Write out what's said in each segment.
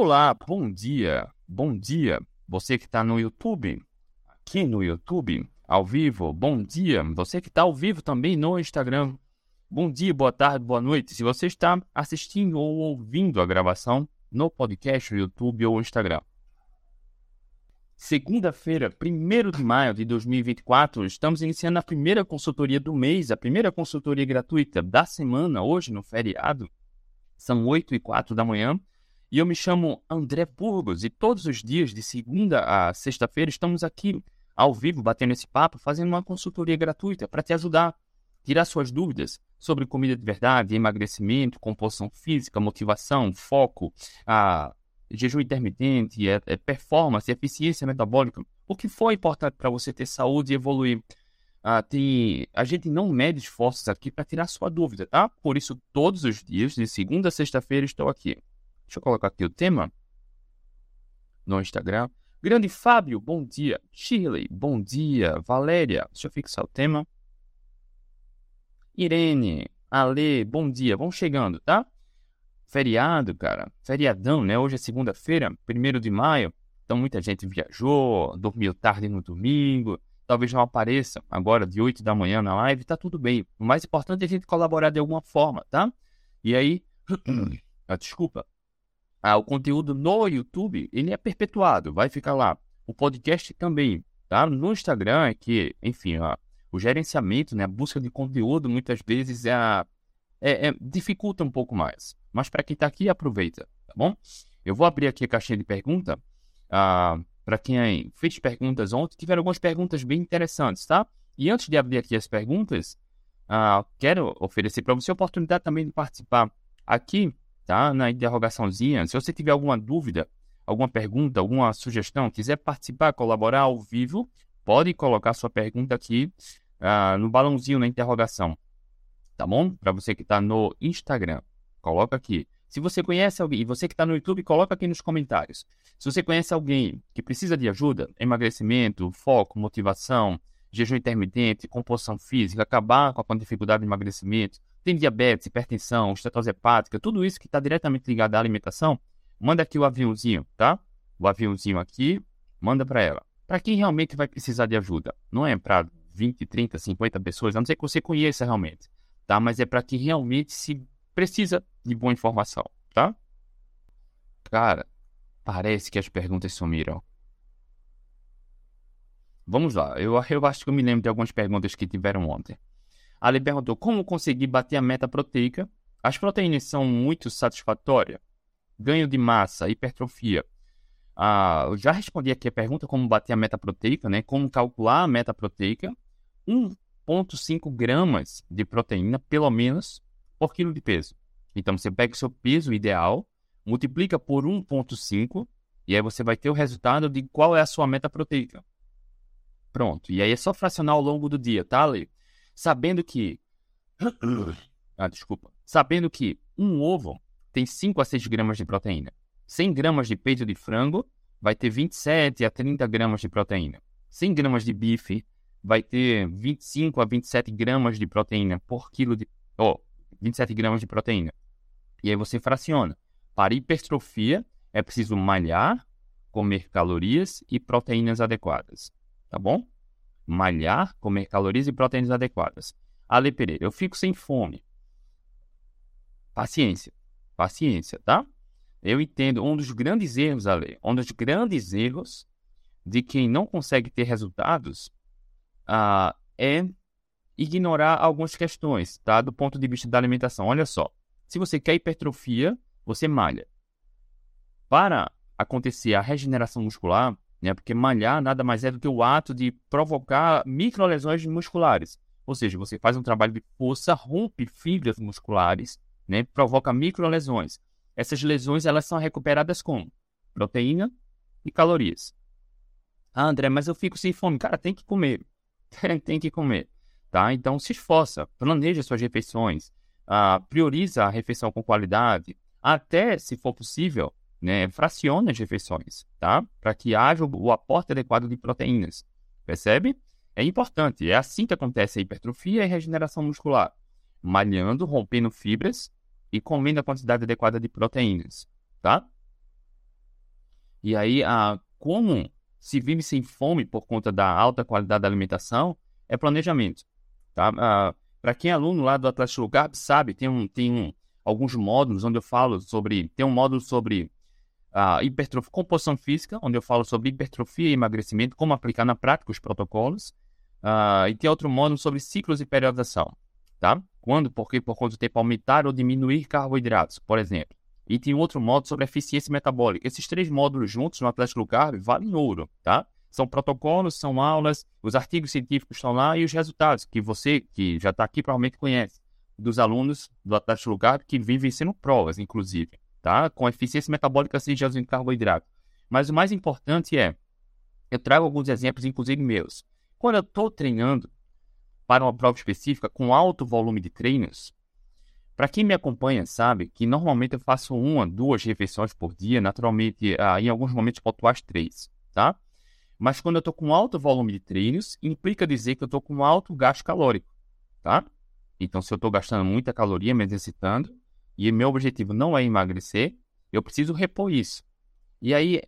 Olá, bom dia, bom dia. Você que está no YouTube, aqui no YouTube, ao vivo, bom dia. Você que está ao vivo também no Instagram, bom dia, boa tarde, boa noite. Se você está assistindo ou ouvindo a gravação no podcast, YouTube ou Instagram. Segunda-feira, 1 de maio de 2024, estamos iniciando a primeira consultoria do mês, a primeira consultoria gratuita da semana, hoje no feriado. São 8 e 4 da manhã. E eu me chamo André Burgos e todos os dias, de segunda a sexta-feira, estamos aqui ao vivo batendo esse papo, fazendo uma consultoria gratuita para te ajudar, tirar suas dúvidas sobre comida de verdade, emagrecimento, composição física, motivação, foco, a jejum intermitente, é, é performance, eficiência metabólica, o que for importante para você ter saúde e evoluir. Ah, a gente não mede esforços aqui para tirar sua dúvida, tá? Por isso, todos os dias, de segunda a sexta-feira, estou aqui. Deixa eu colocar aqui o tema no Instagram. Grande Fábio, bom dia. Shirley, bom dia. Valéria, deixa eu fixar o tema. Irene, Ale, bom dia. Vão chegando, tá? feriado, cara. Feriadão, né? Hoje é segunda-feira, primeiro de maio. Então muita gente viajou, dormiu tarde no domingo. Talvez não apareça agora de 8 da manhã na live, tá tudo bem. O mais importante é a gente colaborar de alguma forma, tá? E aí, ah, desculpa. Ah, o conteúdo no YouTube, ele é perpetuado, vai ficar lá. O podcast também, tá? No Instagram é que, enfim, ó, o gerenciamento, né, a busca de conteúdo muitas vezes é, é, é dificulta um pouco mais. Mas para quem está aqui, aproveita, tá bom? Eu vou abrir aqui a caixinha de pergunta. Ah, para quem fez perguntas ontem, tiveram algumas perguntas bem interessantes, tá? E antes de abrir aqui as perguntas, ah, quero oferecer para você a oportunidade também de participar aqui, tá? Na interrogaçãozinha. Se você tiver alguma dúvida, alguma pergunta, alguma sugestão, quiser participar, colaborar ao vivo, pode colocar sua pergunta aqui ah, no balãozinho na interrogação, tá bom? Para você que está no Instagram. Coloca aqui. Se você conhece alguém, e você que está no YouTube, coloca aqui nos comentários. Se você conhece alguém que precisa de ajuda, emagrecimento, foco, motivação, jejum intermitente, composição física, acabar com a dificuldade de emagrecimento, tem diabetes, hipertensão, estetose hepática, tudo isso que está diretamente ligado à alimentação, manda aqui o aviãozinho, tá? O aviãozinho aqui, manda para ela. Para quem realmente vai precisar de ajuda. Não é para 20, 30, 50 pessoas, a não ser que você conheça realmente, tá? Mas é para quem realmente se precisa de boa informação, tá? Cara, parece que as perguntas sumiram. Vamos lá, eu, eu acho que eu me lembro de algumas perguntas que tiveram ontem. Ali perguntou como conseguir bater a meta proteica. As proteínas são muito satisfatórias. Ganho de massa, hipertrofia. Ah, eu já respondi aqui a pergunta como bater a meta proteica, né? Como calcular a meta proteica. 1,5 gramas de proteína, pelo menos, por quilo de peso. Então, você pega o seu peso ideal, multiplica por 1,5 e aí você vai ter o resultado de qual é a sua meta proteica. Pronto. E aí é só fracionar ao longo do dia, tá, Ale? Sabendo que. Ah, desculpa. Sabendo que um ovo tem 5 a 6 gramas de proteína. 100 gramas de peito de frango vai ter 27 a 30 gramas de proteína. 100 gramas de bife vai ter 25 a 27 gramas de proteína por quilo de. Oh, 27 gramas de proteína. E aí você fraciona. Para hipertrofia, é preciso malhar, comer calorias e proteínas adequadas. Tá bom? Malhar, comer calorias e proteínas adequadas. Ale Pereira, eu fico sem fome. Paciência. Paciência, tá? Eu entendo um dos grandes erros, Ale, um dos grandes erros de quem não consegue ter resultados uh, é ignorar algumas questões, tá? Do ponto de vista da alimentação. Olha só, se você quer hipertrofia, você malha. Para acontecer a regeneração muscular, né? Porque malhar nada mais é do que o ato de provocar microlesões musculares. Ou seja, você faz um trabalho de força, rompe fibras musculares, né? Provoca microlesões. Essas lesões elas são recuperadas com proteína e calorias. Ah, André, mas eu fico sem fome. Cara, tem que comer. tem que comer tá? Então se esforça, planeja suas refeições, uh, prioriza a refeição com qualidade, até, se for possível, né, fraciona as refeições, tá? Para que haja o, aporte adequado de proteínas, percebe? É importante, é assim que acontece a hipertrofia e regeneração muscular, malhando, rompendo fibras e comendo a quantidade adequada de proteínas, tá? E aí, ah, como se vive sem fome por conta da alta qualidade da alimentação, é planejamento. Tá? Para quem é aluno lá do Atlético Lugar, sabe, tem, um, tem um, alguns módulos onde eu falo sobre. Tem um módulo sobre a hipertrofia, composição física, onde eu falo sobre hipertrofia e emagrecimento, como aplicar na prática os protocolos. Uh, e tem outro módulo sobre ciclos de periodização, tá? Quando, porque por quanto tempo aumentar ou diminuir carboidratos, por exemplo. E tem outro módulo sobre eficiência metabólica. Esses três módulos juntos no Atlético Carb valem ouro, tá? São protocolos, são aulas, os artigos científicos estão lá e os resultados que você, que já está aqui, provavelmente conhece, dos alunos do Atlético Carb que vivem sendo provas, inclusive tá? Com eficiência metabólica sem de carboidrato. Mas o mais importante é, eu trago alguns exemplos, inclusive meus. Quando eu estou treinando para uma prova específica com alto volume de treinos, para quem me acompanha sabe que normalmente eu faço uma, duas refeições por dia, naturalmente, ah, em alguns momentos pontuais três, tá? Mas quando eu estou com alto volume de treinos, implica dizer que eu estou com alto gasto calórico, tá? Então, se eu estou gastando muita caloria me exercitando, e meu objetivo não é emagrecer, eu preciso repor isso. E aí,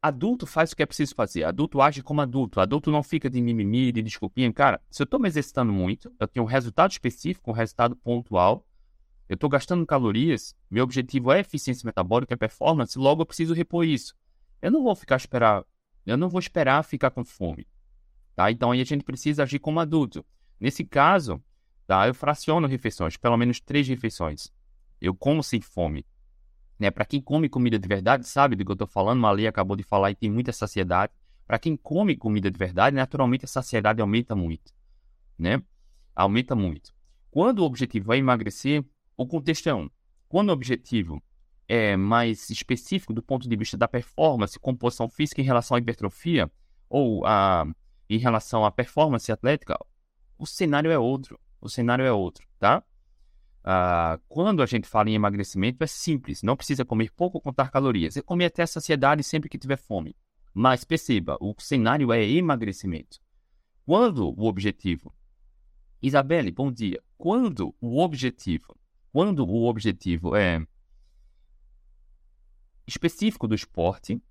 adulto faz o que é preciso fazer. Adulto age como adulto. Adulto não fica de mimimi, de desculpinha. Cara, se eu estou me exercitando muito, eu tenho um resultado específico, um resultado pontual, eu estou gastando calorias, meu objetivo é eficiência metabólica, é performance, logo eu preciso repor isso. Eu não vou ficar esperar, eu não vou esperar ficar com fome. Tá? Então aí a gente precisa agir como adulto. Nesse caso, tá, eu fraciono refeições, pelo menos três refeições. Eu como sem fome. Né? Para quem come comida de verdade, sabe do que eu estou falando. Malê acabou de falar e tem muita saciedade. Para quem come comida de verdade, naturalmente a saciedade aumenta muito. Né? Aumenta muito. Quando o objetivo é emagrecer, o contexto é um. Quando o objetivo é mais específico do ponto de vista da performance, composição física em relação à hipertrofia ou a, em relação à performance atlética, o cenário é outro. O cenário é outro, tá? Uh, quando a gente fala em emagrecimento, é simples. Não precisa comer pouco ou contar calorias. É comer até a saciedade sempre que tiver fome. Mas perceba, o cenário é emagrecimento. Quando o objetivo... Isabelle, bom dia. Quando o objetivo... Quando o objetivo é específico do esporte,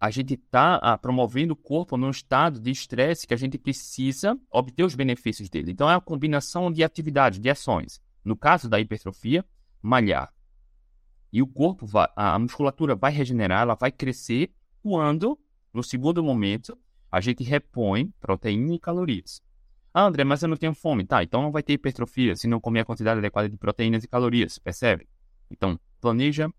a gente está ah, promovendo o corpo num estado de estresse que a gente precisa obter os benefícios dele. Então, é a combinação de atividades, de ações. No caso da hipertrofia, malhar. E o corpo, vai, a musculatura vai regenerar, ela vai crescer quando, no segundo momento, a gente repõe proteína e calorias. Ah, André, mas eu não tenho fome. Tá, então não vai ter hipertrofia se não comer a quantidade adequada de proteínas e calorias, percebe? Então, planeja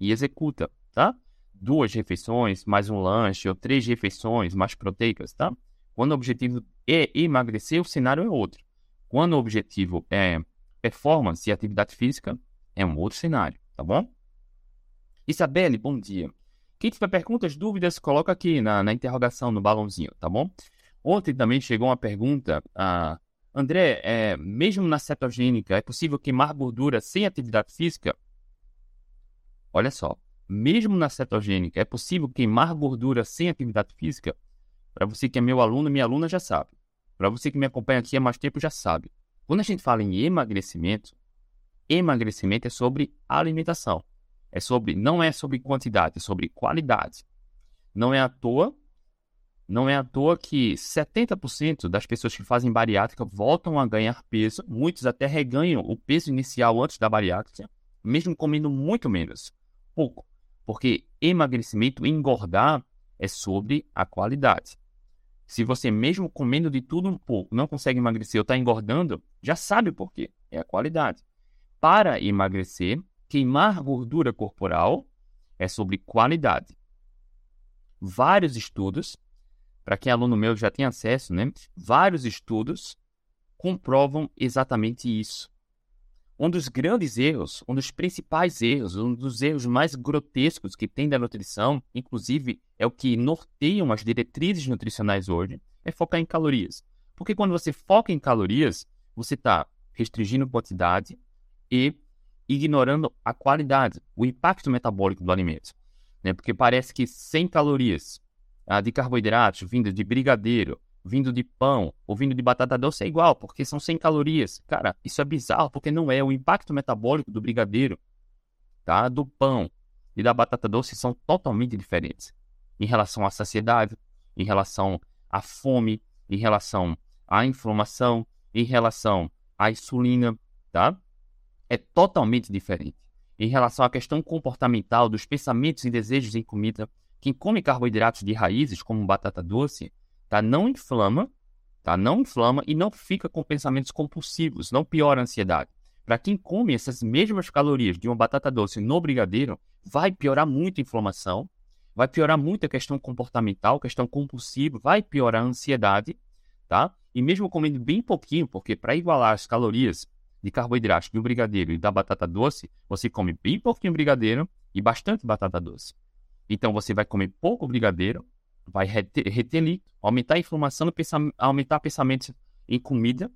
e executa, tá? Duas refeições, mais um lanche, ou três refeições mais proteicas, tá? Quando o objetivo é emagrecer, o cenário é outro. Quando o objetivo é performance e atividade física é um outro cenário, tá bom? Isabelle, bom dia. Quem tiver perguntas, dúvidas, coloca aqui na, na interrogação, no balãozinho, tá bom? Ontem também chegou uma pergunta, ah, André, é, mesmo na cetogênica, é possível queimar gordura sem atividade física? Olha só, mesmo na cetogênica, é possível queimar gordura sem atividade física? Para você que é meu aluno, minha aluna já sabe. Para você que me acompanha aqui há mais tempo, já sabe. Quando a gente fala em emagrecimento, emagrecimento é sobre alimentação. É sobre, não é sobre quantidade, é sobre qualidade. Não é à toa, não é à toa que 70% das pessoas que fazem bariátrica voltam a ganhar peso, muitos até reganham o peso inicial antes da bariátrica, mesmo comendo muito menos. Pouco. Porque emagrecimento, engordar, é sobre a qualidade. Se você, mesmo comendo de tudo um pouco, não consegue emagrecer ou está engordando, já sabe por quê. É a qualidade. Para emagrecer, queimar gordura corporal é sobre qualidade. Vários estudos, para quem é aluno meu já tem acesso, né? Vários estudos comprovam exatamente isso. Um dos grandes erros, um dos principais erros, um dos erros mais grotescos que tem da nutrição, inclusive é o que norteiam as diretrizes nutricionais hoje, é focar em calorias. Porque quando você foca em calorias, você está restringindo quantidade e ignorando a qualidade, o impacto metabólico do alimento. Né? Porque parece que 100 calorias ah, de carboidratos vindo de brigadeiro, vindo de pão ou vindo de batata doce é igual, porque são 100 calorias. Cara, isso é bizarro, porque não é. O impacto metabólico do brigadeiro, tá? do pão, e da batata doce são totalmente diferentes em relação à saciedade, em relação à fome, em relação à inflamação, em relação à insulina, tá? É totalmente diferente. Em relação à questão comportamental dos pensamentos e desejos em comida, quem come carboidratos de raízes, como batata doce, tá? Não inflama, tá? Não inflama e não fica com pensamentos compulsivos, não piora a ansiedade. Para quem come essas mesmas calorias de uma batata doce no brigadeiro, vai piorar muito a inflamação, vai piorar muito a questão comportamental, questão compulsiva, vai piorar a ansiedade, tá? E mesmo comendo bem pouquinho, porque para igualar as calorias de carboidrato do brigadeiro e da batata doce, você come bem pouquinho brigadeiro e bastante batata doce. Então você vai comer pouco brigadeiro, vai reter, reter líquido, aumentar a inflamação, aumentar pensamentos em comida,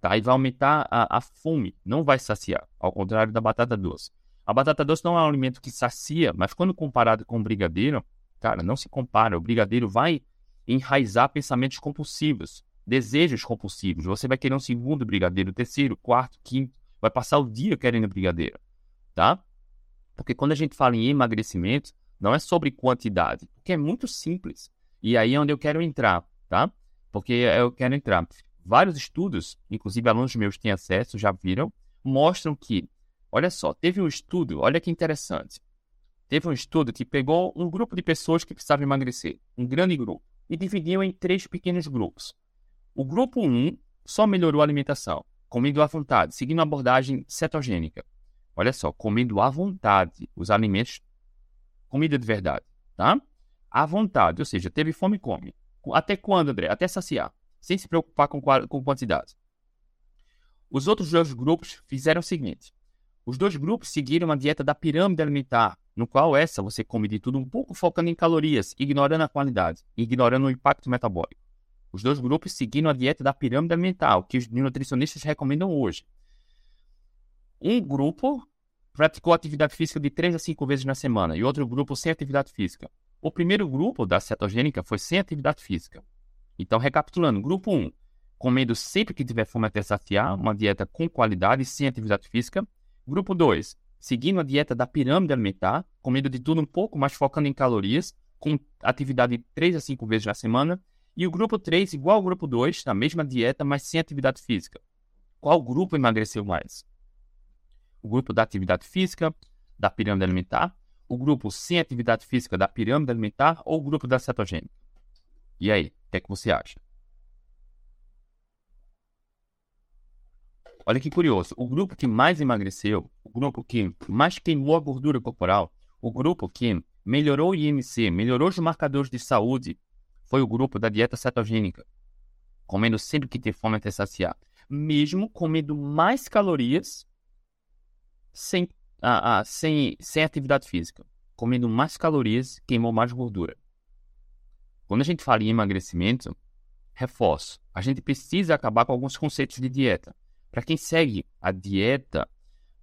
tá? E vai aumentar a, a fome, não vai saciar, ao contrário da batata doce. A batata doce não é um alimento que sacia, mas quando comparado com o brigadeiro, cara, não se compara. O brigadeiro vai enraizar pensamentos compulsivos, desejos compulsivos. Você vai querer um segundo brigadeiro, terceiro, quarto, quinto, vai passar o dia querendo brigadeiro, tá? Porque quando a gente fala em emagrecimento, não é sobre quantidade, porque é muito simples. E aí é onde eu quero entrar, tá? Porque eu quero entrar. Vários estudos, inclusive alunos meus têm acesso, já viram, mostram que, olha só, teve um estudo, olha que interessante. Teve um estudo que pegou um grupo de pessoas que precisavam emagrecer, um grande grupo, e dividiu em três pequenos grupos. O grupo 1 só melhorou a alimentação, comendo à vontade, seguindo a abordagem cetogênica. Olha só, comendo à vontade os alimentos, comida de verdade, tá? À vontade, ou seja, teve fome, come. Até quando, André? Até saciar sem se preocupar com, com quantidade. Os outros dois grupos fizeram o seguinte: os dois grupos seguiram uma dieta da pirâmide alimentar, no qual essa você come de tudo um pouco focando em calorias, ignorando a qualidade, ignorando o impacto metabólico. Os dois grupos seguiram a dieta da pirâmide alimentar, o que os nutricionistas recomendam hoje. Um grupo praticou atividade física de 3 a 5 vezes na semana e outro grupo sem atividade física. O primeiro grupo da cetogênica foi sem atividade física. Então, recapitulando, grupo 1, comendo sempre que tiver fome até saciar, uma dieta com qualidade e sem atividade física. Grupo 2, seguindo a dieta da pirâmide alimentar, comendo de tudo um pouco, mas focando em calorias, com atividade 3 a 5 vezes na semana. E o grupo 3, igual ao grupo 2, na mesma dieta, mas sem atividade física. Qual grupo emagreceu mais? O grupo da atividade física, da pirâmide alimentar, o grupo sem atividade física da pirâmide alimentar ou o grupo da cetogênica? E aí? que é que você acha? Olha que curioso, o grupo que mais emagreceu, o grupo que mais queimou a gordura corporal, o grupo que melhorou o IMC, melhorou os marcadores de saúde, foi o grupo da dieta cetogênica, comendo sempre que tem fome até saciar, mesmo comendo mais calorias sem, ah, ah, sem, sem atividade física. Comendo mais calorias, queimou mais gordura. Quando a gente fala em emagrecimento, reforço, a gente precisa acabar com alguns conceitos de dieta. Para quem segue a dieta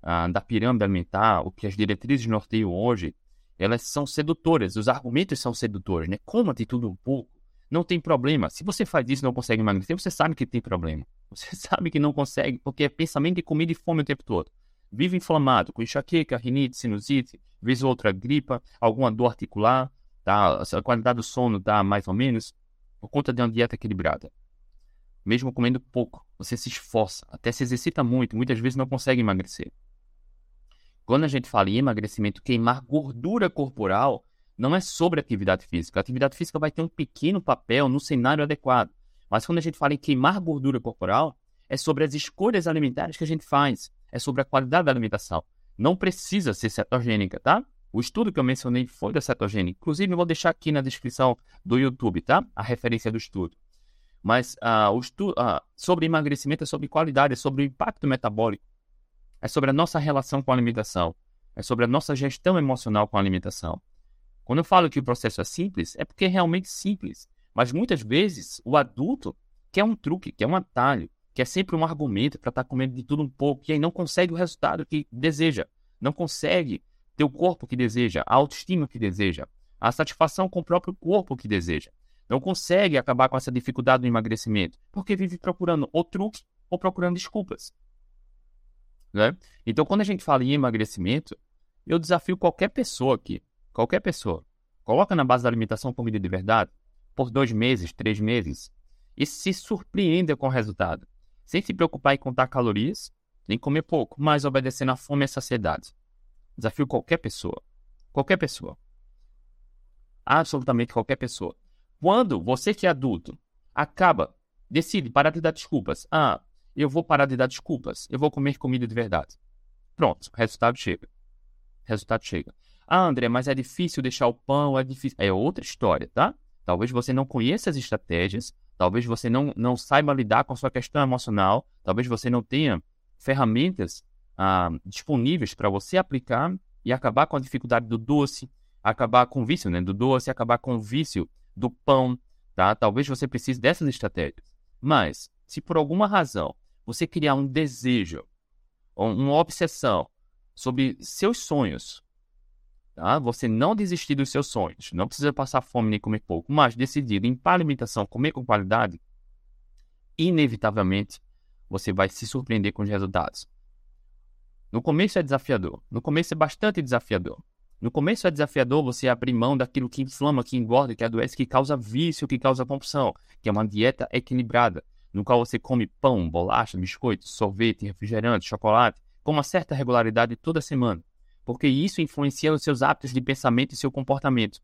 ah, da pirâmide alimentar, o que as diretrizes norteiam hoje, elas são sedutoras, os argumentos são sedutores, né? Coma de tudo um pouco, não tem problema. Se você faz isso e não consegue emagrecer, você sabe que tem problema. Você sabe que não consegue, porque é pensamento de comida e fome o tempo todo. Vive inflamado, com enxaqueca, rinite, sinusite, vez ou outra gripa, alguma dor articular, tá? A qualidade do sono tá mais ou menos por conta de uma dieta equilibrada. Mesmo comendo pouco, você se esforça, até se exercita muito, muitas vezes não consegue emagrecer. Quando a gente fala em emagrecimento, queimar gordura corporal, não é sobre atividade física. A atividade física vai ter um pequeno papel no cenário adequado. Mas quando a gente fala em queimar gordura corporal, é sobre as escolhas alimentares que a gente faz. É sobre a qualidade da alimentação. Não precisa ser cetogênica, tá? O estudo que eu mencionei foi da cetogênica. Inclusive, eu vou deixar aqui na descrição do YouTube, tá? A referência do estudo. Mas uh, o uh, sobre emagrecimento é sobre qualidade, é sobre o impacto metabólico. É sobre a nossa relação com a alimentação. É sobre a nossa gestão emocional com a alimentação. Quando eu falo que o processo é simples, é porque é realmente simples. Mas muitas vezes o adulto quer um truque, quer um atalho, quer sempre um argumento para estar tá comendo de tudo um pouco e aí não consegue o resultado que deseja. Não consegue ter o corpo que deseja, a autoestima que deseja, a satisfação com o próprio corpo que deseja. Não consegue acabar com essa dificuldade do emagrecimento, porque vive procurando ou truque ou procurando desculpas. Né? Então, quando a gente fala em emagrecimento, Eu desafio qualquer pessoa aqui, qualquer pessoa, coloca na base da alimentação comida de verdade por dois meses, três meses e se surpreenda com o resultado, sem se preocupar em contar calorias, nem comer pouco, mas obedecendo à fome e à saciedade. Desafio qualquer pessoa, qualquer pessoa, absolutamente qualquer pessoa. Quando você que é adulto acaba, decide parar de dar desculpas. Ah, eu vou parar de dar desculpas. Eu vou comer comida de verdade. Pronto, resultado chega. Resultado chega. Ah, André, mas é difícil deixar o pão, é difícil. É outra história, tá? Talvez você não conheça as estratégias, talvez você não, não saiba lidar com a sua questão emocional, talvez você não tenha ferramentas ah, disponíveis para você aplicar e acabar com a dificuldade do doce, acabar com o vício né, do doce, acabar com o vício do pão, tá? Talvez você precise dessas estratégias. Mas, se por alguma razão você criar um desejo, uma obsessão sobre seus sonhos, tá? Você não desistir dos seus sonhos, não precisa passar fome nem comer pouco, mas decidir limpar a alimentação, comer com qualidade, inevitavelmente você vai se surpreender com os resultados. No começo é desafiador, no começo é bastante desafiador. No começo é desafiador você abrir mão daquilo que inflama, que engorda, que adoece, que causa vício, que causa compulsão, que é uma dieta equilibrada, no qual você come pão, bolacha, biscoito, sorvete, refrigerante, chocolate, com uma certa regularidade toda semana, porque isso influencia os seus hábitos de pensamento e seu comportamento,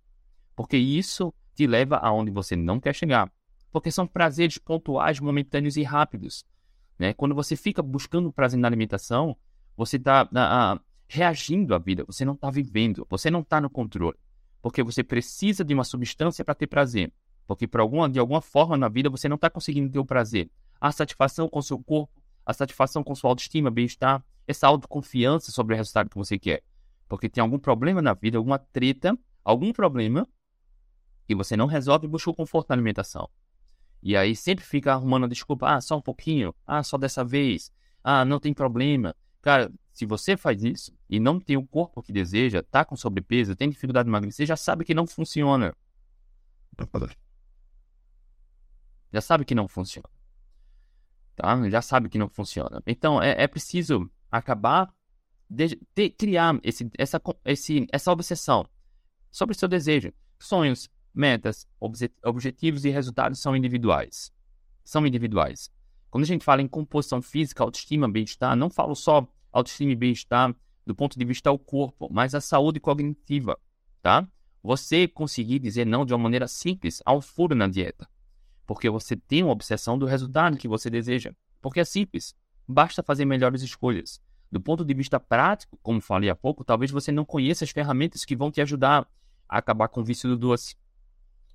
porque isso te leva aonde você não quer chegar, porque são prazeres pontuais, momentâneos e rápidos. Né? Quando você fica buscando prazer na alimentação, você está reagindo à vida, você não está vivendo, você não está no controle. Porque você precisa de uma substância para ter prazer. Porque por alguma, de alguma forma na vida você não está conseguindo ter o prazer. A satisfação com seu corpo, a satisfação com sua autoestima, bem-estar, essa autoconfiança sobre o resultado que você quer. Porque tem algum problema na vida, alguma treta, algum problema que você não resolve e busca o conforto na alimentação. E aí sempre fica arrumando desculpa, ah, só um pouquinho, ah, só dessa vez, ah, não tem problema. Cara, se você faz isso e não tem o corpo que deseja, tá com sobrepeso, tem dificuldade de emagrecer, já sabe que não funciona. Já sabe que não funciona. Tá? Já sabe que não funciona. Então é, é preciso acabar de, de criar esse, essa, esse, essa obsessão sobre o seu desejo. Sonhos, metas, objetivos e resultados são individuais. São individuais. Quando a gente fala em composição física, autoestima, bem-estar, não falo só autoestima e bem-estar do ponto de vista do corpo, mas a saúde cognitiva, tá? Você conseguir dizer não de uma maneira simples ao furo na dieta, porque você tem uma obsessão do resultado que você deseja, porque é simples, basta fazer melhores escolhas. Do ponto de vista prático, como falei há pouco, talvez você não conheça as ferramentas que vão te ajudar a acabar com o vício do doce,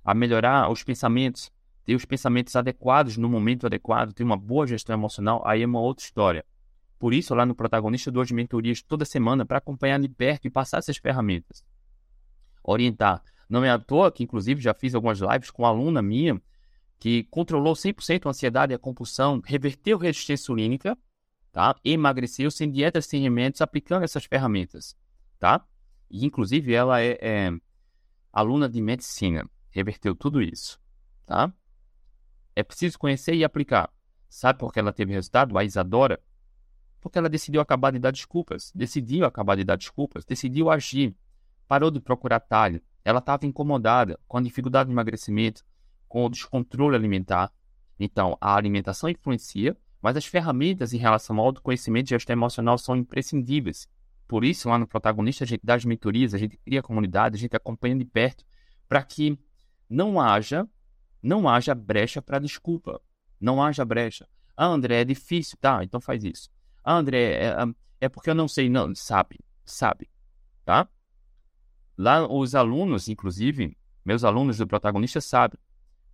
a melhorar os pensamentos, ter os pensamentos adequados no momento adequado, ter uma boa gestão emocional, aí é uma outra história. Por isso, lá no Protagonista, eu dou as mentorias toda semana para acompanhar de perto e passar essas ferramentas. Orientar. Não é à toa que, inclusive, já fiz algumas lives com uma aluna minha que controlou 100% a ansiedade e a compulsão, reverteu resistência insulínica, tá? emagreceu sem dietas, sem remédios, aplicando essas ferramentas. Tá? E, inclusive, ela é, é aluna de medicina, reverteu tudo isso. Tá? É preciso conhecer e aplicar. Sabe por que ela teve resultado? A Isadora, porque ela decidiu acabar de dar desculpas, decidiu acabar de dar desculpas, decidiu agir, parou de procurar talho. Ela estava incomodada com a dificuldade de emagrecimento, com o descontrole alimentar. Então, a alimentação influencia, mas as ferramentas em relação ao autoconhecimento e gestão emocional são imprescindíveis. Por isso, lá no protagonista, a gente dá as mentorias, a gente cria a comunidade, a gente acompanha de perto, para que não haja, não haja brecha para desculpa. Não haja brecha. Ah, André, é difícil. Tá, então faz isso. Ah, André, é, é porque eu não sei. Não, sabe, sabe, tá? Lá os alunos, inclusive, meus alunos do protagonista sabem.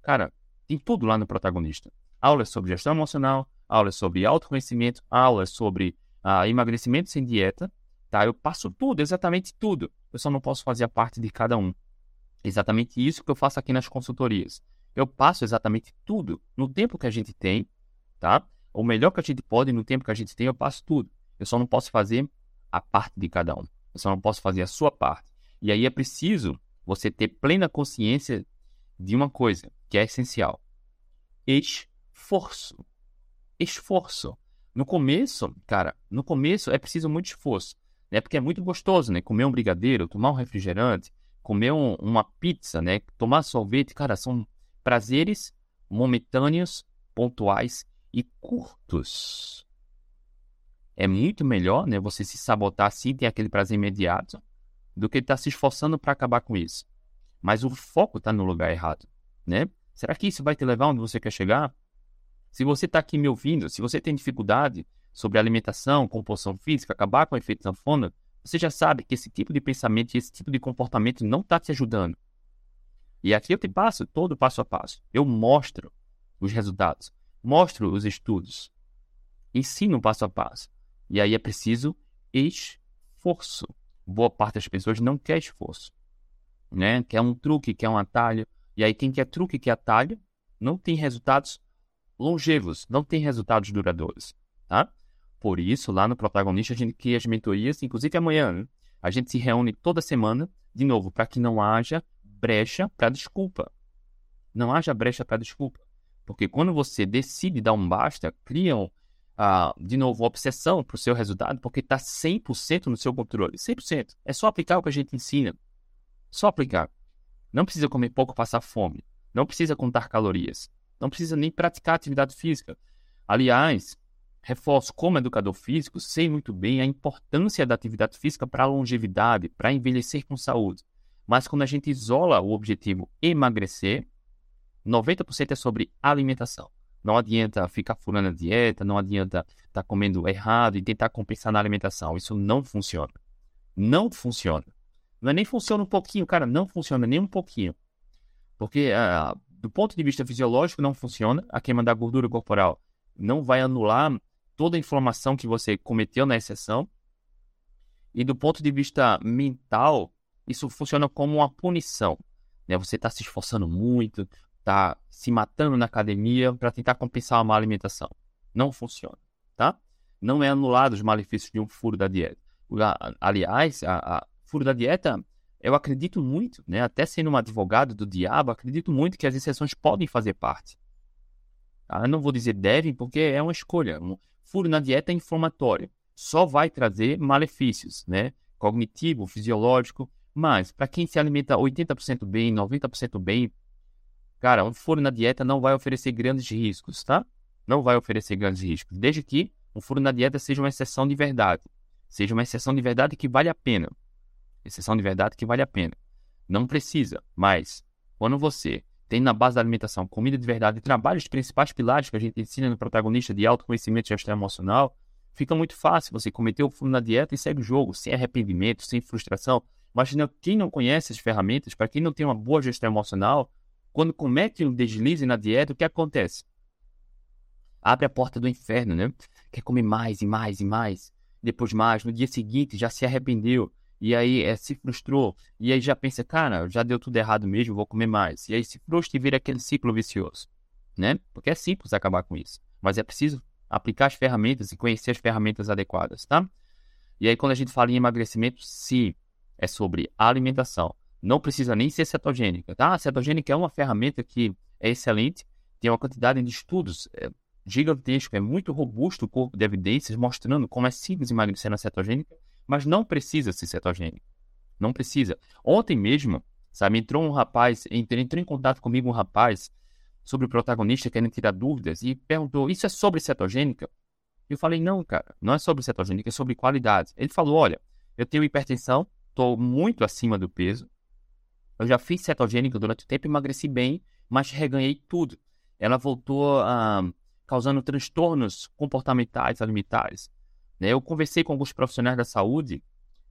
Cara, tem tudo lá no protagonista. Aulas sobre gestão emocional, aulas sobre autoconhecimento, aulas sobre ah, emagrecimento sem dieta, tá? Eu passo tudo, exatamente tudo. Eu só não posso fazer a parte de cada um. Exatamente isso que eu faço aqui nas consultorias. Eu passo exatamente tudo no tempo que a gente tem, tá? o melhor que a gente pode no tempo que a gente tem, eu passo tudo. Eu só não posso fazer a parte de cada um. Eu só não posso fazer a sua parte. E aí é preciso você ter plena consciência de uma coisa que é essencial: esforço. Esforço. No começo, cara, no começo é preciso muito esforço. né? Porque é muito gostoso, né? Comer um brigadeiro, tomar um refrigerante, comer um, uma pizza, né? Tomar sorvete, cara, são prazeres momentâneos, pontuais e curtos. É muito melhor, né? Você se sabotar assim, ter aquele prazer imediato, do que estar tá se esforçando para acabar com isso. Mas o foco está no lugar errado, né? Será que isso vai te levar onde você quer chegar? Se você está aqui me ouvindo, se você tem dificuldade sobre alimentação, composição física, acabar com o efeito sanfona, você já sabe que esse tipo de pensamento e esse tipo de comportamento não está te ajudando. E aqui eu te passo todo passo a passo. Eu mostro os resultados, mostro os estudos, ensino passo a passo. E aí é preciso esforço. Boa parte das pessoas não quer esforço, né? Quer um truque, quer um atalho. E aí quem quer truque, quer atalho, não tem resultados longevos, não tem resultados duradouros, tá? Por isso, lá no Protagonista, a gente cria as mentorias, inclusive amanhã, né? a gente se reúne toda semana, de novo, para que não haja brecha para desculpa. Não haja brecha para desculpa. Porque quando você decide dar um basta, criam, ah, de novo, obsessão para o seu resultado, porque está 100% no seu controle. 100%. É só aplicar o que a gente ensina. Só aplicar. Não precisa comer pouco, passar fome. Não precisa contar calorias. Não precisa nem praticar atividade física. Aliás, Reforço, como educador físico, sei muito bem a importância da atividade física para a longevidade, para envelhecer com saúde. Mas quando a gente isola o objetivo emagrecer, 90% é sobre alimentação. Não adianta ficar furando a dieta, não adianta estar tá comendo errado e tentar compensar na alimentação. Isso não funciona. Não funciona. Não é nem funciona um pouquinho, cara, não funciona nem um pouquinho. Porque, uh, do ponto de vista fisiológico, não funciona. A queima da gordura corporal não vai anular toda a inflamação que você cometeu na exceção. E do ponto de vista mental, isso funciona como uma punição. Né? Você está se esforçando muito, está se matando na academia para tentar compensar uma má alimentação. Não funciona, tá? Não é anulado os malefícios de um furo da dieta. Aliás, a, a furo da dieta, eu acredito muito, né? até sendo um advogado do diabo, acredito muito que as exceções podem fazer parte. Ah, eu não vou dizer devem, porque é uma escolha. Um furo na dieta é inflamatório. Só vai trazer malefícios, né? Cognitivo, fisiológico. Mas, para quem se alimenta 80% bem, 90% bem, cara, um furo na dieta não vai oferecer grandes riscos, tá? Não vai oferecer grandes riscos. Desde que um furo na dieta seja uma exceção de verdade. Seja uma exceção de verdade que vale a pena. Exceção de verdade que vale a pena. Não precisa, mas quando você tem na base da alimentação comida de verdade e trabalha os principais pilares que a gente ensina no protagonista de autoconhecimento e gestão emocional, fica muito fácil você cometer o fundo na dieta e segue o jogo, sem arrependimento, sem frustração. Mas quem não conhece as ferramentas, para quem não tem uma boa gestão emocional, quando comete um deslize na dieta, o que acontece? Abre a porta do inferno, né? Quer comer mais e mais e mais, depois mais, no dia seguinte já se arrependeu, e aí é, se frustrou, e aí já pensa, cara, já deu tudo errado mesmo, vou comer mais. E aí se frustra e vira aquele ciclo vicioso, né? Porque é simples acabar com isso, mas é preciso aplicar as ferramentas e conhecer as ferramentas adequadas, tá? E aí quando a gente fala em emagrecimento, se é sobre alimentação, não precisa nem ser cetogênica, tá? A cetogênica é uma ferramenta que é excelente, tem uma quantidade de estudos é, gigantesco, é muito robusto o corpo de evidências mostrando como é simples emagrecer na cetogênica, mas não precisa ser cetogênico. Não precisa. Ontem mesmo, sabe, entrou um rapaz, entrou, entrou em contato comigo um rapaz sobre o protagonista querendo tirar dúvidas e perguntou: Isso é sobre cetogênica? Eu falei: Não, cara, não é sobre cetogênica, é sobre qualidade. Ele falou: Olha, eu tenho hipertensão, estou muito acima do peso. Eu já fiz cetogênica durante o tempo, emagreci bem, mas reganhei tudo. Ela voltou ah, causando transtornos comportamentais alimentares. Né? Eu conversei com alguns profissionais da saúde,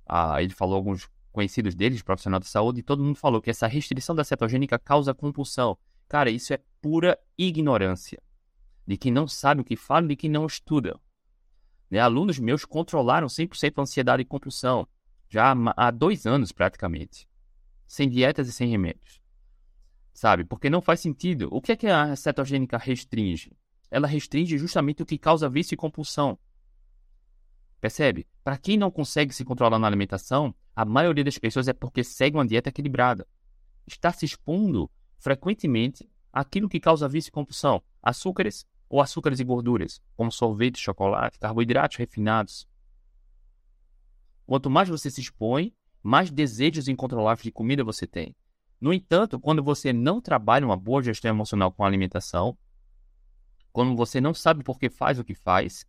ah, ele falou alguns conhecidos deles, profissionais da saúde, e todo mundo falou que essa restrição da cetogênica causa compulsão. Cara, isso é pura ignorância de quem não sabe o que fala de quem não estuda. Né? Alunos meus controlaram 100% a ansiedade e compulsão já há dois anos praticamente, sem dietas e sem remédios. Sabe? Porque não faz sentido. O que é que a cetogênica restringe? Ela restringe justamente o que causa vício e compulsão. Percebe? Para quem não consegue se controlar na alimentação, a maioria das pessoas é porque segue uma dieta equilibrada. Está se expondo frequentemente àquilo que causa vício e compulsão, açúcares ou açúcares e gorduras, como sorvete, chocolate, carboidratos refinados. Quanto mais você se expõe, mais desejos incontroláveis de comida você tem. No entanto, quando você não trabalha uma boa gestão emocional com a alimentação, quando você não sabe por que faz o que faz,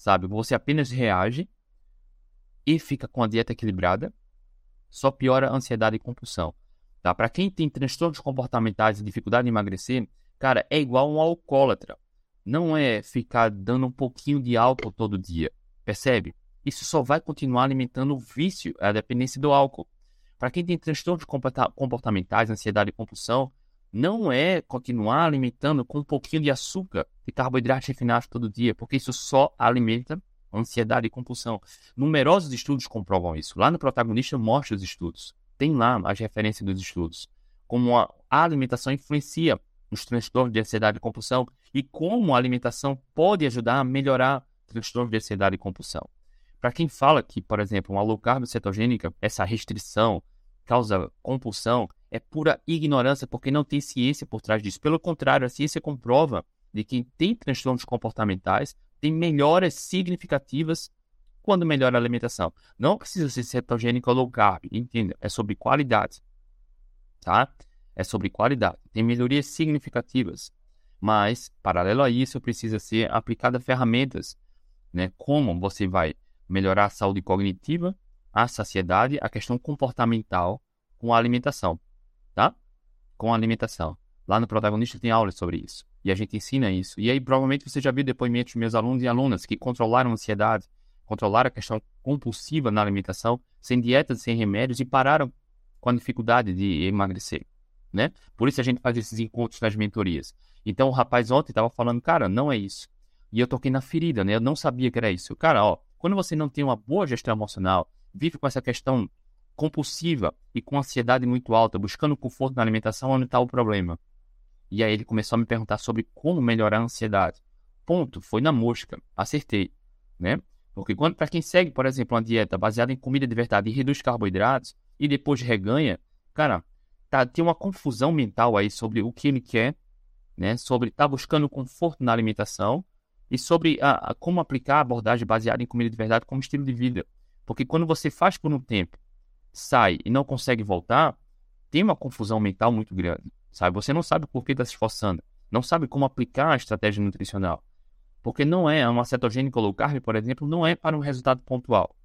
sabe, você apenas reage e fica com a dieta equilibrada, só piora a ansiedade e compulsão. Tá? Para quem tem transtornos comportamentais e dificuldade em emagrecer, cara, é igual um alcoólatra. Não é ficar dando um pouquinho de álcool todo dia, percebe? Isso só vai continuar alimentando o vício, a dependência do álcool. Para quem tem transtornos comportamentais, ansiedade e compulsão, não é continuar alimentando com um pouquinho de açúcar e carboidratos refinados todo dia, porque isso só alimenta ansiedade e compulsão. Numerosos estudos comprovam isso. Lá no protagonista mostra os estudos. Tem lá as referências dos estudos. Como a alimentação influencia nos transtornos de ansiedade e compulsão e como a alimentação pode ajudar a melhorar transtornos de ansiedade e compulsão. Para quem fala que, por exemplo, uma low carb cetogênica, essa restrição causa compulsão, é pura ignorância, porque não tem ciência por trás disso. Pelo contrário, a ciência comprova de que quem tem transtornos comportamentais tem melhoras significativas quando melhora a alimentação. Não precisa ser cetogênico ou low carb, entenda, é sobre qualidade, tá? É sobre qualidade. Tem melhorias significativas, mas paralelo a isso precisa ser aplicada ferramentas, né? Como você vai melhorar a saúde cognitiva, a saciedade, a questão comportamental com a alimentação, tá? Com a alimentação. Lá no protagonista tem aulas sobre isso. E a gente ensina isso. E aí, provavelmente, você já viu depoimentos dos meus alunos e alunas que controlaram a ansiedade, controlaram a questão compulsiva na alimentação, sem dietas, sem remédios, e pararam com a dificuldade de emagrecer, né? Por isso a gente faz esses encontros nas mentorias. Então, o rapaz ontem estava falando, cara, não é isso. E eu toquei na ferida, né? Eu não sabia que era isso. Cara, ó, quando você não tem uma boa gestão emocional, vive com essa questão compulsiva e com ansiedade muito alta, buscando conforto na alimentação, onde está o problema? E aí ele começou a me perguntar sobre como melhorar a ansiedade. Ponto, foi na mosca, acertei, né? Porque quando para quem segue, por exemplo, uma dieta baseada em comida de verdade e reduz carboidratos e depois reganha, cara, tá tem uma confusão mental aí sobre o que ele quer, né? Sobre tá buscando conforto na alimentação e sobre a, a, como aplicar a abordagem baseada em comida de verdade como estilo de vida. Porque quando você faz por um tempo, sai e não consegue voltar, tem uma confusão mental muito grande sabe? Você não sabe por que está se esforçando, não sabe como aplicar a estratégia nutricional. Porque não é uma cetogênica low carb, por exemplo, não é para um resultado pontual.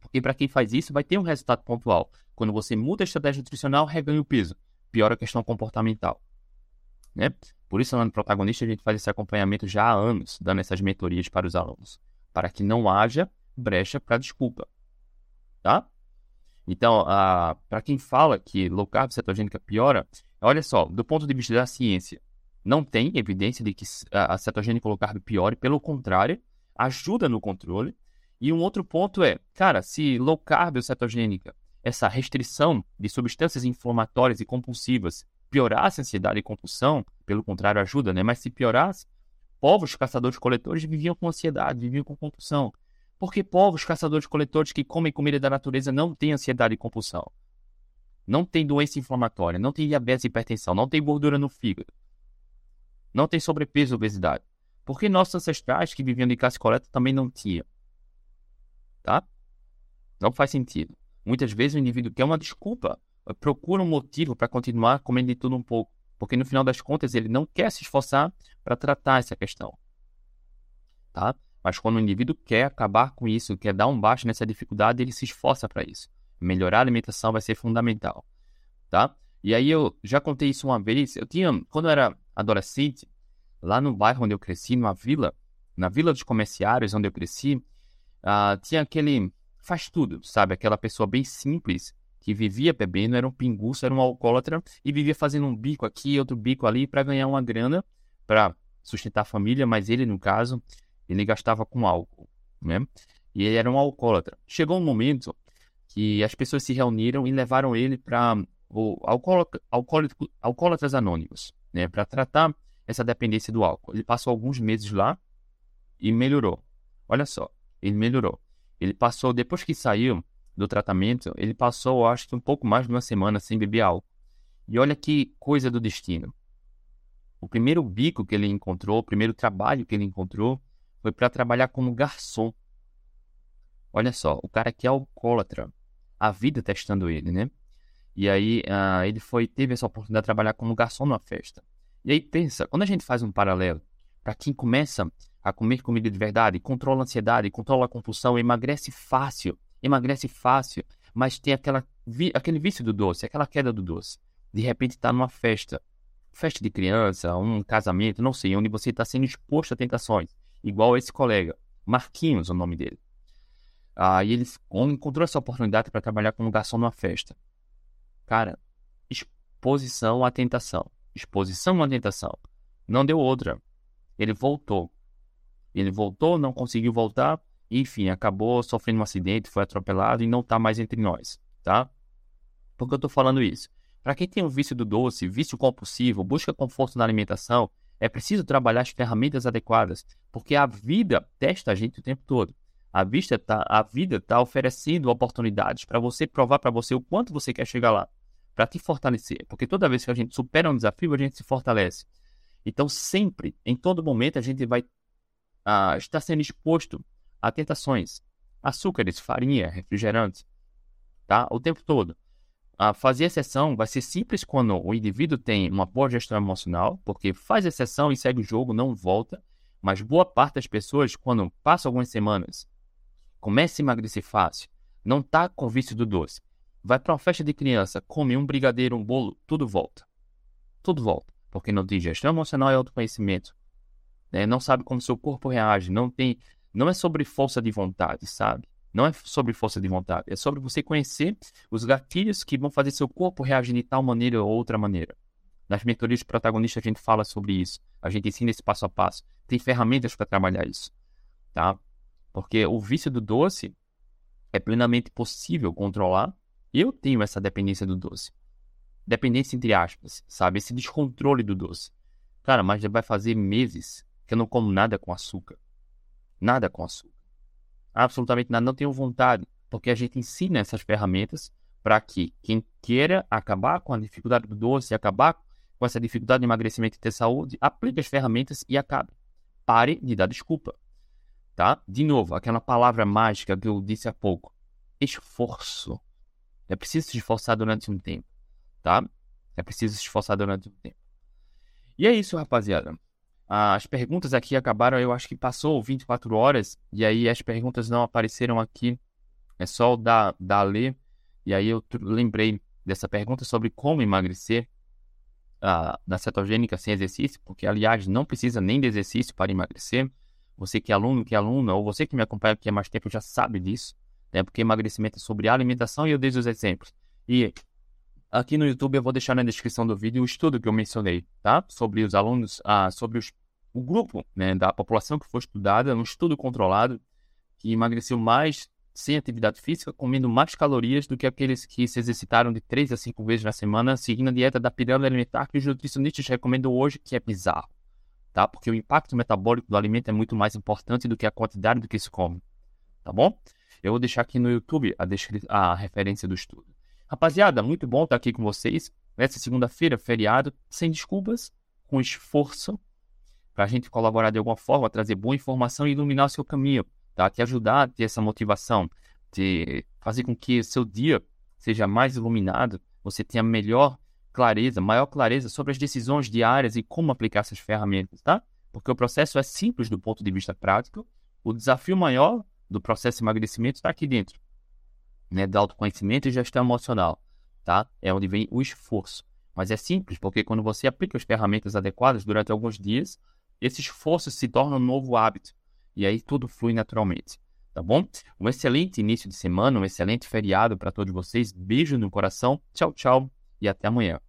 Porque para quem faz isso, vai ter um resultado pontual. Quando você muda a estratégia nutricional, reganha o peso. Piora a questão comportamental. Né? Por isso, lá no Protagonista, a gente faz esse acompanhamento já há anos, dando essas mentorias para os alunos. Para que não haja brecha para desculpa. Tá? Então, para quem fala que low carb cetogênica piora, olha só, do ponto de vista da ciência, não tem evidência de que a cetogênica low carb piore, pelo contrário, ajuda no controle. E um outro ponto é, cara, se low carb ou cetogênica, essa restrição de substâncias inflamatórias e compulsivas piorasse a ansiedade e compulsão, pelo contrário, ajuda, né? Mas se piorasse, povos caçadores-coletores viviam com ansiedade, viviam com compulsão. Porque povos caçadores-coletores que comem comida da natureza não têm ansiedade e compulsão. Não tem doença inflamatória, não tem diabetes e hipertensão, não tem gordura no fígado. Não tem sobrepeso e obesidade. Porque nossos ancestrais que viviam de caça coleta também não tinham. Tá? Não faz sentido. Muitas vezes o indivíduo quer uma desculpa, procura um motivo para continuar comendo de tudo um pouco. Porque no final das contas ele não quer se esforçar para tratar essa questão. Tá? Mas quando o indivíduo quer acabar com isso, quer dar um baixo nessa dificuldade, ele se esforça para isso. Melhorar a alimentação vai ser fundamental, tá? E aí eu já contei isso uma vez. Eu tinha, quando eu era adolescente, lá no bairro onde eu cresci, numa vila, na vila dos comerciários onde eu cresci, uh, tinha aquele faz tudo, sabe? Aquela pessoa bem simples que vivia bebendo, era um pinguço, era um alcoólatra e vivia fazendo um bico aqui, outro bico ali para ganhar uma grana para sustentar a família, mas ele, no caso, ele gastava com álcool, né? E ele era um alcoólatra. Chegou um momento que as pessoas se reuniram e levaram ele para o alcoólatras anônimos, né? Para tratar essa dependência do álcool. Ele passou alguns meses lá e melhorou. Olha só, ele melhorou. Ele passou, depois que saiu do tratamento, ele passou, acho que um pouco mais de uma semana sem beber álcool. E olha que coisa do destino. O primeiro bico que ele encontrou, o primeiro trabalho que ele encontrou, foi para trabalhar como garçom. Olha só, o cara que é alcoólatra, a vida testando ele, né? E aí uh, ele foi teve essa oportunidade de trabalhar como garçom numa festa. E aí pensa, quando a gente faz um paralelo para quem começa a comer comida de verdade, controla a ansiedade, controla a compulsão, emagrece fácil, emagrece fácil, mas tem aquela, aquele vício do doce, aquela queda do doce. De repente está numa festa, festa de criança, um casamento, não sei, onde você está sendo exposto a tentações, igual esse colega, Marquinhos, o nome dele. Aí ele encontrou essa oportunidade para trabalhar como garçom numa festa. Cara, exposição à tentação. Exposição à tentação. Não deu outra. Ele voltou. Ele voltou, não conseguiu voltar, enfim, acabou sofrendo um acidente, foi atropelado e não está mais entre nós, tá? Por que eu estou falando isso? Para quem tem o vício do doce, vício compulsivo, busca conforto na alimentação, é preciso trabalhar as ferramentas adequadas, porque a vida testa a gente o tempo todo. A, vista tá, a vida está oferecendo oportunidades para você provar para você o quanto você quer chegar lá, para te fortalecer. Porque toda vez que a gente supera um desafio, a gente se fortalece. Então, sempre, em todo momento, a gente vai ah, estar sendo exposto a tentações, açúcares, farinha, refrigerantes, tá? O tempo todo. Ah, fazer exceção vai ser simples quando o indivíduo tem uma boa gestão emocional, porque faz exceção e segue o jogo, não volta. Mas boa parte das pessoas, quando passa algumas semanas, começa a emagrecer fácil, não tá com vício do doce, vai para uma festa de criança, come um brigadeiro, um bolo, tudo volta. Tudo volta. Porque não tem gestão emocional e autoconhecimento. Né? Não sabe como seu corpo reage, não tem não é sobre força de vontade, sabe? Não é sobre força de vontade, é sobre você conhecer os gatilhos que vão fazer seu corpo reagir de tal maneira ou outra maneira. Nas mentorias protagonistas a gente fala sobre isso, a gente ensina esse passo a passo. Tem ferramentas para trabalhar isso, tá? Porque o vício do doce é plenamente possível controlar. Eu tenho essa dependência do doce. Dependência entre aspas, sabe? Esse descontrole do doce. Cara, mas já vai fazer meses que eu não como nada com açúcar. Nada com açúcar. Absolutamente nada. Não tenho vontade, porque a gente ensina essas ferramentas para que quem queira acabar com a dificuldade do doce, acabar com essa dificuldade de emagrecimento e ter saúde, aplique as ferramentas e acabe. Pare de dar desculpa. Tá? De novo, aquela palavra mágica que eu disse há pouco. Esforço. É preciso se esforçar durante um tempo. Tá? É preciso se esforçar durante um tempo. E é isso, rapaziada. As perguntas aqui acabaram, eu acho que passou 24 horas, e aí as perguntas não apareceram aqui. É só o da, da ler. E aí eu lembrei dessa pergunta sobre como emagrecer uh, na cetogênica sem exercício, porque, aliás, não precisa nem de exercício para emagrecer. Você que é aluno, que é aluna, ou você que me acompanha aqui há mais tempo já sabe disso, né? Porque emagrecimento é sobre alimentação e eu dei os exemplos. E Aqui no YouTube eu vou deixar na descrição do vídeo o estudo que eu mencionei, tá? Sobre os alunos, ah, sobre os, o grupo né, da população que foi estudada, um estudo controlado, que emagreceu mais sem atividade física, comendo mais calorias do que aqueles que se exercitaram de 3 a 5 vezes na semana, seguindo a dieta da pirâmide alimentar que os nutricionistas recomendam hoje, que é bizarro, tá? Porque o impacto metabólico do alimento é muito mais importante do que a quantidade do que se come, tá bom? Eu vou deixar aqui no YouTube a, a referência do estudo. Rapaziada, muito bom estar aqui com vocês. Nessa segunda-feira, feriado, sem desculpas, com esforço, para a gente colaborar de alguma forma, trazer boa informação e iluminar o seu caminho, tá? Te ajudar a ter essa motivação, de fazer com que seu dia seja mais iluminado, você tenha melhor clareza, maior clareza sobre as decisões diárias e como aplicar essas ferramentas, tá? Porque o processo é simples do ponto de vista prático, o desafio maior do processo de emagrecimento está aqui dentro né, do autoconhecimento e gestão emocional, tá? É onde vem o esforço. Mas é simples, porque quando você aplica as ferramentas adequadas durante alguns dias, esse esforço se torna um novo hábito. E aí tudo flui naturalmente, tá bom? Um excelente início de semana, um excelente feriado para todos vocês. Beijo no coração. Tchau, tchau e até amanhã.